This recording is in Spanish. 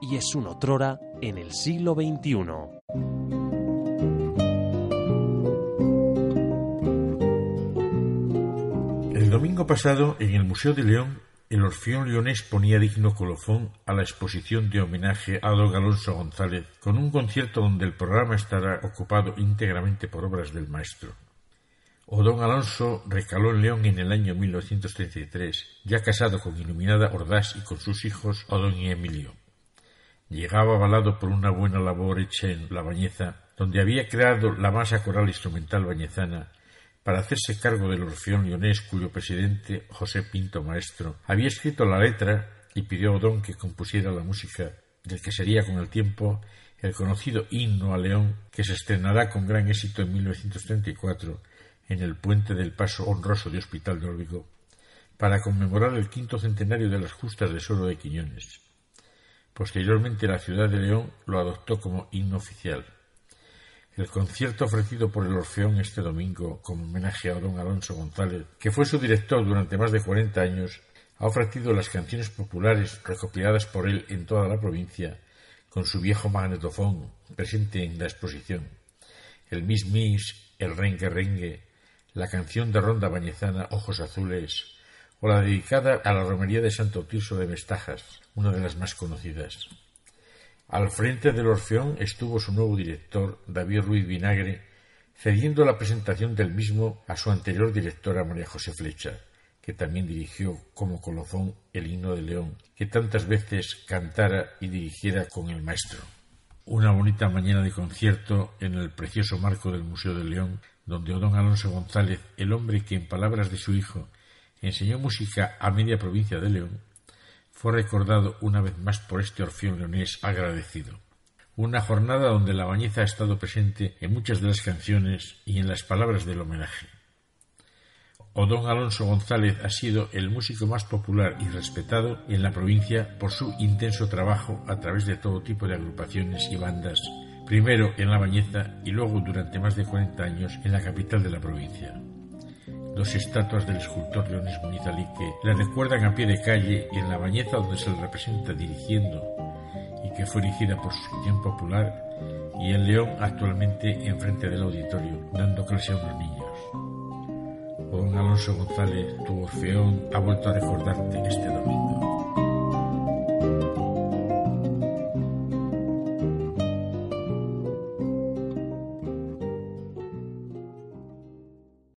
y es un otrora en el siglo XXI. El domingo pasado, en el Museo de León, el Orfeón Leonés ponía digno colofón a la exposición de homenaje a don Alonso González, con un concierto donde el programa estará ocupado íntegramente por obras del maestro. O don Alonso recaló en León en el año 1933, ya casado con Iluminada Ordaz y con sus hijos Odón y Emilio. Llegaba avalado por una buena labor hecha en La Bañeza, donde había creado la masa coral instrumental bañezana para hacerse cargo del Orfeón Leonés, cuyo presidente, José Pinto Maestro, había escrito la letra y pidió a Odón que compusiera la música del que sería con el tiempo el conocido himno a León, que se estrenará con gran éxito en 1934 en el puente del paso honroso de Hospital de Órbigo, para conmemorar el quinto centenario de las justas de Soro de Quiñones. Posteriormente la ciudad de León lo adoptó como himno oficial. El concierto ofrecido por el Orfeón este domingo como homenaje a don Alonso González, que fue su director durante más de 40 años, ha ofrecido las canciones populares recopiladas por él en toda la provincia, con su viejo magnetofón presente en la exposición. El Mis Mis, el Rengue Rengue, la canción de Ronda Bañezana Ojos Azules, o la dedicada a la romería de Santo Tirso de Vestajas, una de las más conocidas. Al frente del Orfeón estuvo su nuevo director, David Ruiz Vinagre, cediendo la presentación del mismo a su anterior directora María José Flecha, que también dirigió como colofón el himno de León, que tantas veces cantara y dirigiera con el maestro. Una bonita mañana de concierto en el precioso marco del Museo de León, donde don Alonso González, el hombre que en palabras de su hijo enseñó música a media provincia de León, fue recordado una vez más por este orfeón leonés agradecido. Una jornada donde la bañeza ha estado presente en muchas de las canciones y en las palabras del homenaje. O don Alonso González ha sido el músico más popular y respetado en la provincia por su intenso trabajo a través de todo tipo de agrupaciones y bandas, primero en la Bañeza y luego durante más de 40 años en la capital de la provincia dos estatuas del escultor Leones Munizalique le recuerdan a pie de calle en la bañeza donde se le representa dirigiendo y que fue erigida por su sección popular y en León actualmente enfrente del auditorio dando clase a unos niños. Don Alonso González, tu orfeón, ha vuelto a recordarte este domingo.